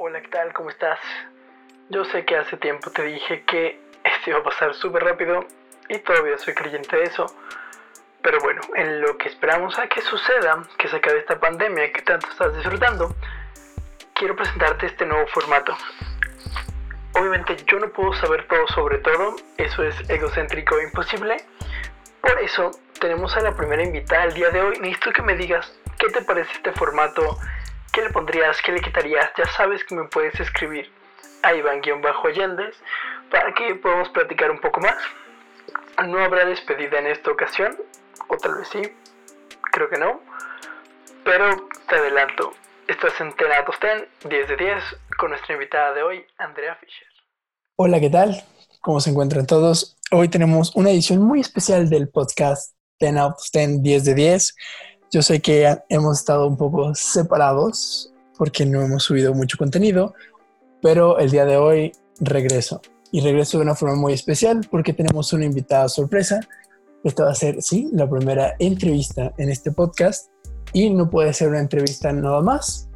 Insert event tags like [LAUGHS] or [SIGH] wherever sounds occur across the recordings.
Hola, ¿qué tal? ¿Cómo estás? Yo sé que hace tiempo te dije que esto iba a pasar súper rápido y todavía soy creyente de eso. Pero bueno, en lo que esperamos a que suceda, que se acabe esta pandemia que tanto estás disfrutando, quiero presentarte este nuevo formato. Obviamente yo no puedo saber todo sobre todo, eso es egocéntrico e imposible. Por eso tenemos a la primera invitada el día de hoy. Necesito que me digas qué te parece este formato, qué le pondrías, qué le quitarías. Ya sabes que me puedes escribir a Iván-Allendes para que podamos platicar un poco más. No habrá despedida en esta ocasión, o tal vez sí, creo que no. Pero te adelanto, estás en Tenatos 10 de 10 con nuestra invitada de hoy, Andrea Fisher. Hola, ¿qué tal? ¿Cómo se encuentran todos? Hoy tenemos una edición muy especial del podcast Ten Out 10, 10 de 10. Yo sé que hemos estado un poco separados porque no hemos subido mucho contenido, pero el día de hoy regreso. Y regreso de una forma muy especial porque tenemos una invitada sorpresa. Esta va a ser, sí, la primera entrevista en este podcast. Y no puede ser una entrevista nada más,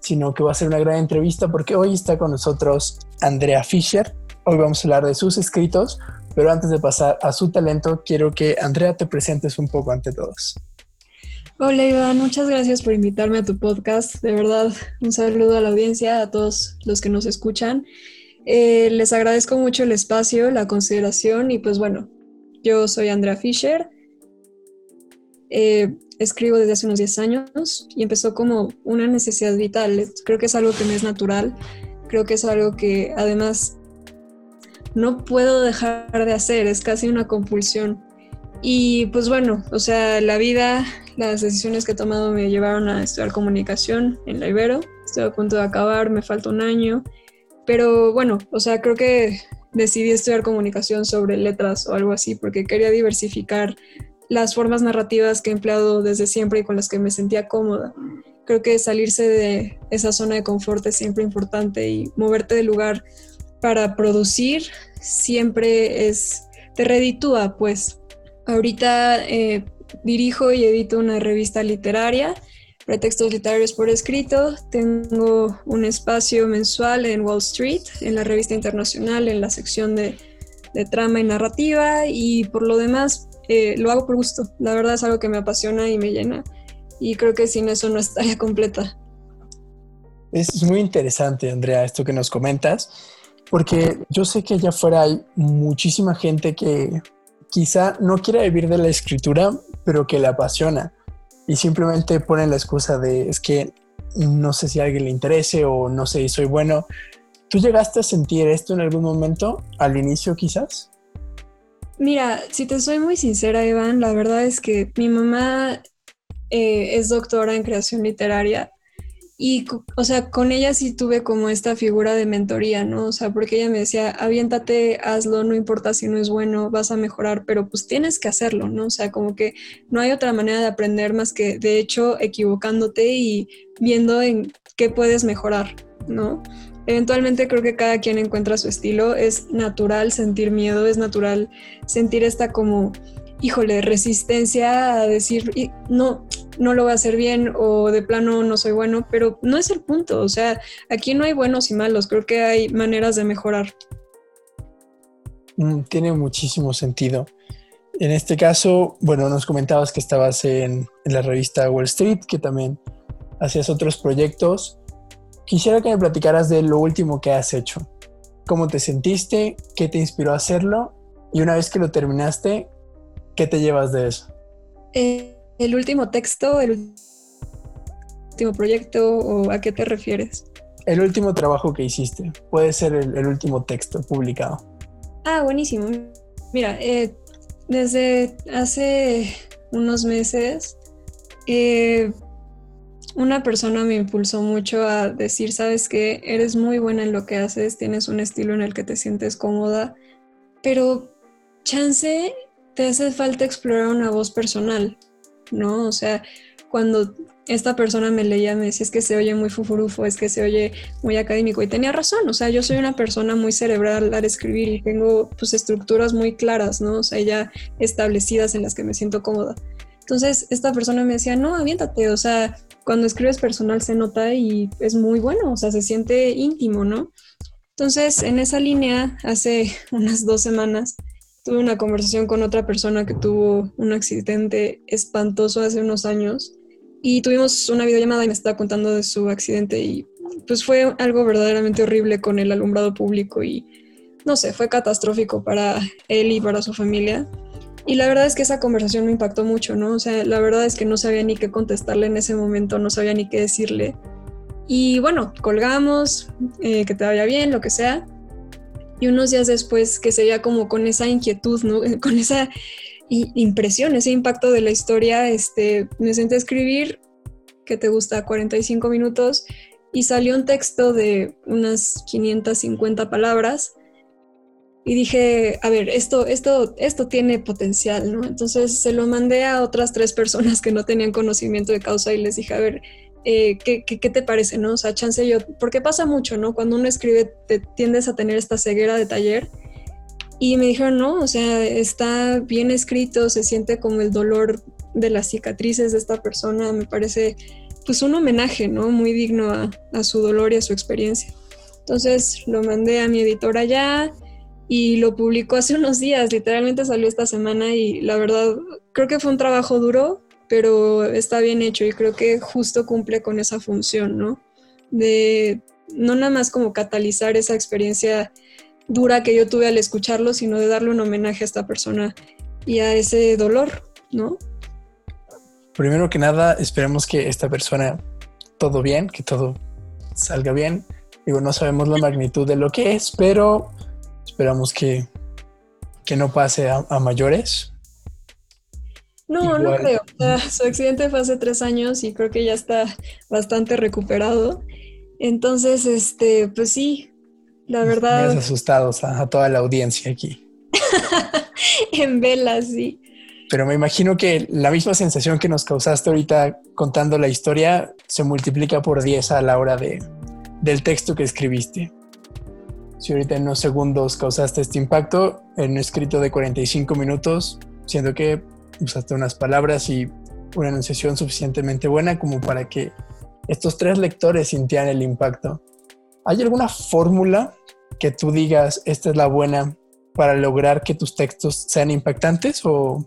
sino que va a ser una gran entrevista porque hoy está con nosotros Andrea Fisher. Hoy vamos a hablar de sus escritos, pero antes de pasar a su talento, quiero que Andrea te presentes un poco ante todos. Hola Iván, muchas gracias por invitarme a tu podcast. De verdad, un saludo a la audiencia, a todos los que nos escuchan. Eh, les agradezco mucho el espacio, la consideración y pues bueno, yo soy Andrea Fisher. Eh, escribo desde hace unos 10 años y empezó como una necesidad vital. Creo que es algo que me es natural. Creo que es algo que además no puedo dejar de hacer. Es casi una compulsión. Y pues bueno, o sea, la vida, las decisiones que he tomado me llevaron a estudiar comunicación en la Ibero. Estoy a punto de acabar, me falta un año. Pero bueno, o sea, creo que decidí estudiar comunicación sobre letras o algo así porque quería diversificar las formas narrativas que he empleado desde siempre y con las que me sentía cómoda. Creo que salirse de esa zona de confort es siempre importante y moverte del lugar para producir siempre es, te reditúa, pues Ahorita eh, dirijo y edito una revista literaria, Pretextos Literarios por Escrito. Tengo un espacio mensual en Wall Street, en la revista internacional, en la sección de, trama y narrativa. Y por lo demás, eh, lo hago por gusto. La verdad es algo que me apasiona y me llena. Y creo que sin eso no estaría [LAUGHS] completa. Es muy interesante, Andrea, esto que nos comentas, porque yo sé que allá afuera hay muchísima gente que quizá no quiera vivir de la escritura, pero que le apasiona y simplemente ponen la excusa de es que no sé si a alguien le interese o no sé si soy bueno. ¿Tú llegaste a sentir esto en algún momento, al inicio quizás? Mira, si te soy muy sincera, Iván, la verdad es que mi mamá eh, es doctora en creación literaria y, o sea, con ella sí tuve como esta figura de mentoría, ¿no? O sea, porque ella me decía, aviéntate, hazlo, no importa si no es bueno, vas a mejorar, pero pues tienes que hacerlo, ¿no? O sea, como que no hay otra manera de aprender más que, de hecho, equivocándote y viendo en qué puedes mejorar, ¿no? Eventualmente creo que cada quien encuentra su estilo, es natural sentir miedo, es natural sentir esta como híjole, resistencia a decir, no, no lo voy a hacer bien o de plano no soy bueno, pero no es el punto, o sea, aquí no hay buenos y malos, creo que hay maneras de mejorar. Mm, tiene muchísimo sentido. En este caso, bueno, nos comentabas que estabas en, en la revista Wall Street, que también hacías otros proyectos. Quisiera que me platicaras de lo último que has hecho. ¿Cómo te sentiste? ¿Qué te inspiró a hacerlo? Y una vez que lo terminaste, ¿Qué te llevas de eso? Eh, el último texto, el último proyecto o a qué te refieres? El último trabajo que hiciste. Puede ser el, último texto publicado. Ah, buenísimo. Mira, eh, desde hace unos meses, eh, una persona me impulsó mucho a decir, sabes que eres muy buena en lo que haces, tienes un estilo en el que te sientes cómoda, pero chance te hace falta explorar una voz personal, ¿no? O sea, cuando esta persona me leía, me decía, es que se oye muy fufurufo, es que se oye muy académico. Y tenía razón, o sea, yo soy una persona muy cerebral al escribir y tengo pues estructuras muy claras, ¿no? O sea, ya establecidas en las que me siento cómoda. Entonces esta persona me decía, no, aviéntate, o sea, cuando escribes personal se nota y es muy bueno, o sea, se siente íntimo, ¿no? Entonces, en esa línea, hace [LAUGHS] unas dos semanas, tuve una conversación con otra persona que tuvo un accidente espantoso hace unos años y tuvimos una videollamada y me estaba contando de su accidente y pues fue algo verdaderamente horrible con el alumbrado público y no sé, fue catastrófico para él y para su familia. Y la verdad es que esa conversación me impactó mucho, ¿no? O sea, la verdad es que no sabía ni qué contestarle en ese momento, no sabía ni qué decirle. Y bueno, colgamos, eh, que te vaya bien, lo que sea. Y unos días después, que se como con esa inquietud, ¿no? [LAUGHS] Con esa impresión, ese impacto de la historia, este, me senté a escribir, que te gusta, 45 minutos, y salió un texto de unas 550 palabras y dije, a ver, esto, esto, esto tiene potencial, ¿no? Entonces se lo mandé a otras tres personas que no tenían conocimiento de causa y les dije, a ver, eh, ¿qué, qué, te parece, no? O sea, chance yo, porque pasa mucho, ¿no? Cuando uno escribe, te tiendes a tener esta ceguera de taller. Y me dijeron, no, o sea, está bien escrito, se siente como el dolor de las cicatrices de esta persona, me parece pues un homenaje, ¿no? Muy digno a, a su dolor y a su experiencia. Entonces lo mandé a mi editora ya, y lo publicó hace unos días, literalmente salió esta semana y la verdad creo que fue un trabajo duro, pero está bien hecho y creo que justo cumple con esa función, ¿no? De no nada más como catalizar esa experiencia dura que yo tuve al escucharlo, sino de darle un homenaje a esta persona y a ese dolor, ¿no? Primero que nada, esperemos que esta persona todo bien, que todo salga bien. Digo, no sabemos la magnitud de lo que es, pero Esperamos que, que no pase a, mayores. No, no creo. su accidente fue hace tres años y creo que ya está bastante recuperado. Entonces, este, pues sí, la verdad. Me asustados a, a toda la audiencia aquí. [LAUGHS] en vela, sí. Pero me imagino que la misma sensación que nos causaste ahorita contando la historia se multiplica por 10 a la hora de, del texto que escribiste si ahorita en unos segundos causaste este impacto, en un escrito de 45 minutos, siendo que usaste unas palabras y una enunciación suficientemente buena como para que estos tres lectores sintieran el impacto. ¿Hay alguna fórmula que tú digas, esta es la buena para lograr que tus textos sean impactantes o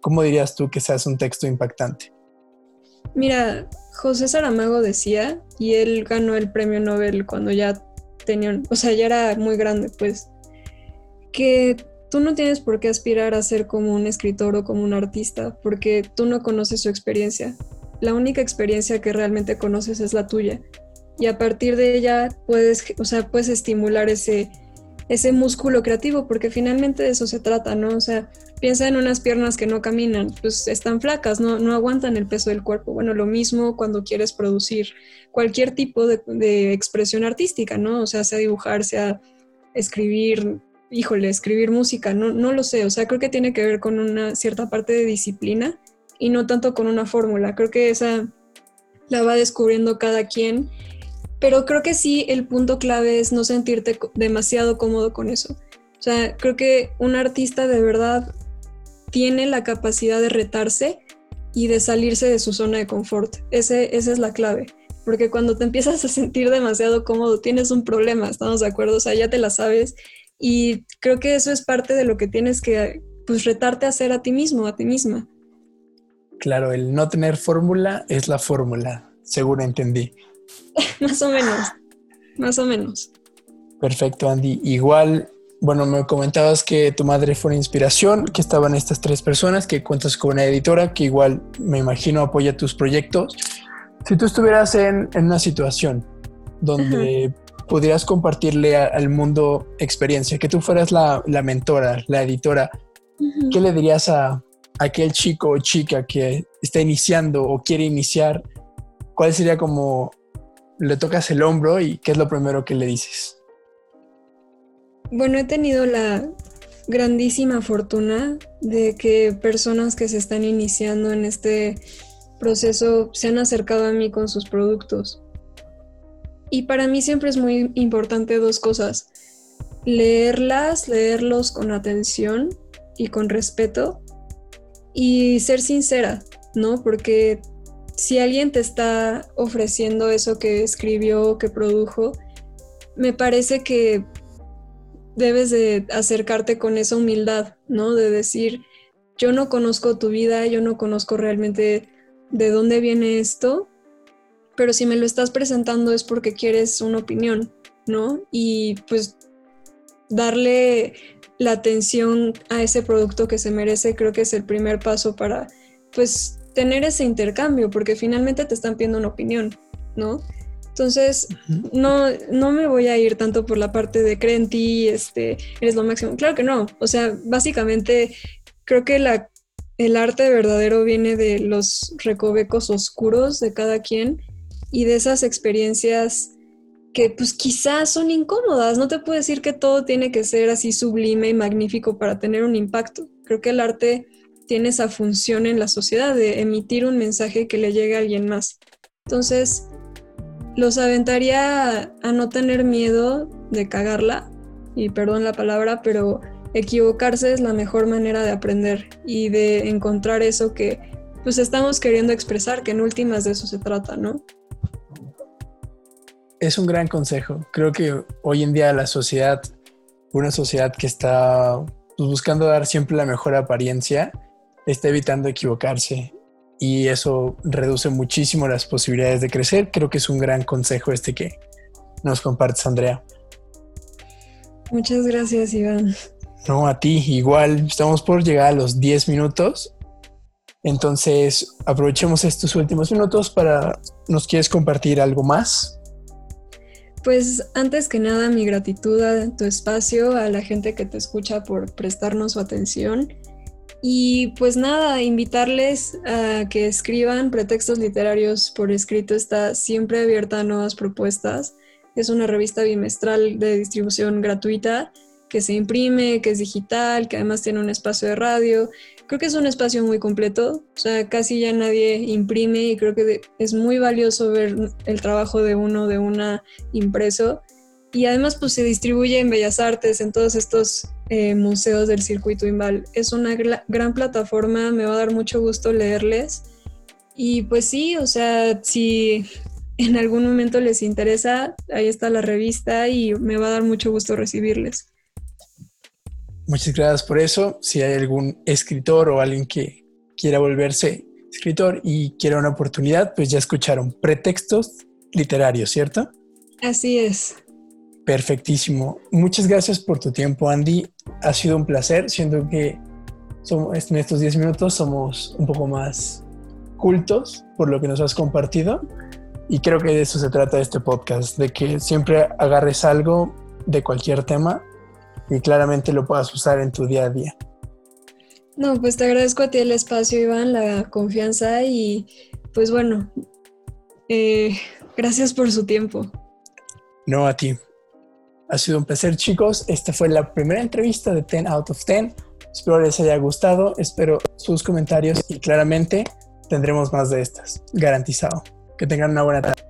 cómo dirías tú que seas un texto impactante? Mira, José Saramago decía, y él ganó el premio Nobel cuando ya tenían, o sea, ya era muy grande, pues, que tú no tienes por qué aspirar a ser como un escritor o como un artista, porque tú no conoces su experiencia. La única experiencia que realmente conoces es la tuya. Y a partir de ella puedes, o sea, puedes estimular ese, ese músculo creativo, porque finalmente de eso se trata, ¿no? O sea, piensa en unas piernas que no caminan, pues están flacas, no, no aguantan el peso del cuerpo. Bueno, lo mismo cuando quieres producir cualquier tipo de, expresión artística, ¿no? O sea, sea dibujar, sea escribir, híjole, escribir música, no, no lo sé, o sea, creo que tiene que ver con una cierta parte de disciplina y no tanto con una fórmula. Creo que esa la va descubriendo cada quien pero creo que sí, el punto clave es no sentirte demasiado cómodo con eso. O sea, creo que un artista de verdad tiene la capacidad de retarse y de salirse de su zona de confort. Ese, esa es la clave. Porque cuando te empiezas a sentir demasiado cómodo, tienes un problema, ¿estamos de acuerdo? O sea, ya te la sabes. Y creo que eso es parte de lo que tienes que, pues, retarte a hacer a ti mismo, a ti misma. Claro, el no tener fórmula es la fórmula, seguro entendí. [LAUGHS] más o menos, más o menos. Perfecto, Andy. Igual, bueno, me comentabas que tu madre fue una inspiración, que estaban estas tres personas, que cuentas con una editora que igual me imagino apoya tus proyectos. Si tú estuvieras en, una situación donde pudieras compartirle al mundo experiencia, que tú fueras la, mentora, la editora, ¿qué le dirías a aquel chico o chica que está iniciando o quiere iniciar? ¿Cuál sería como le tocas el hombro y ¿qué es lo primero que le dices? Bueno, he tenido la grandísima fortuna de que personas que se están iniciando en este proceso se han acercado a mí con sus productos. Y para mí siempre es muy importante dos cosas. Leerlas, leerlos con atención y con respeto y ser sincera, ¿no? Porque si alguien te está ofreciendo eso que escribió, que produjo, me parece que debes de acercarte con esa humildad, ¿no? De decir, yo no conozco tu vida, yo no conozco realmente de dónde viene esto, pero si me lo estás presentando es porque quieres una opinión, ¿no? Y pues darle la atención a ese producto que se merece creo que es el primer paso para pues tener ese intercambio, porque finalmente te están pidiendo una opinión, ¿no? Entonces, no, no me voy a ir tanto por la parte de creen en ti, este, eres lo máximo. Claro que no. O sea, básicamente creo que la, el arte verdadero viene de los recovecos oscuros de cada quien y de esas experiencias que pues quizás son incómodas. No te puedo decir que todo tiene que ser así sublime y magnífico para tener un impacto. Creo que el arte tiene esa función en la sociedad de emitir un mensaje que le llegue a alguien más. Entonces, los aventaría a, no tener miedo de cagarla, y perdón la palabra, pero equivocarse es la mejor manera de aprender y de encontrar eso que pues estamos queriendo expresar, que en últimas de eso se trata, ¿no? Es un gran consejo. Creo que hoy en día la sociedad, una sociedad que está pues, buscando dar siempre la mejor apariencia, está evitando equivocarse y eso reduce muchísimo las posibilidades de crecer. Creo que es un gran consejo este que nos compartes, Andrea. Muchas gracias, Iván. No, a ti, igual estamos por llegar a los 10 minutos. Entonces, aprovechemos estos últimos minutos para, ¿nos quieres compartir algo más? Pues antes que nada, mi gratitud a tu espacio, a la gente que te escucha por prestarnos su atención y pues nada, invitarles a que escriban pretextos literarios por escrito. Está siempre abierta a nuevas propuestas. Es una revista bimestral de distribución gratuita que se imprime, que es digital, que además tiene un espacio de radio. Creo que es un espacio muy completo, o sea, casi ya nadie imprime y creo que es muy valioso ver el trabajo de uno, de una impreso y además pues se distribuye en Bellas Artes, en todos estos eh, museos del circuito Imbal. Es una gran plataforma, me va a dar mucho gusto leerles. Y pues sí, o sea, si en algún momento les interesa, ahí está la revista y me va a dar mucho gusto recibirles. Muchas gracias por eso. Si hay algún escritor o alguien que quiera volverse escritor y quiera una oportunidad, pues ya escucharon pretextos literarios, ¿cierto? Así es. Perfectísimo. Muchas gracias por tu tiempo, Andy. Ha sido un placer. Siento que somos, en estos 10 minutos somos un poco más cultos por lo que nos has compartido. Y creo que de eso se trata este podcast, de que siempre agarres algo de cualquier tema y claramente lo puedas usar en tu día a día. No, pues te agradezco a ti el espacio, Iván, la confianza y pues bueno, eh, gracias por su tiempo. No, a ti. Ha sido un placer, chicos. Esta fue la primera entrevista de 10 out of 10. Espero les haya gustado. Espero sus comentarios y claramente tendremos más de estas. Garantizado. Que tengan una buena tarde.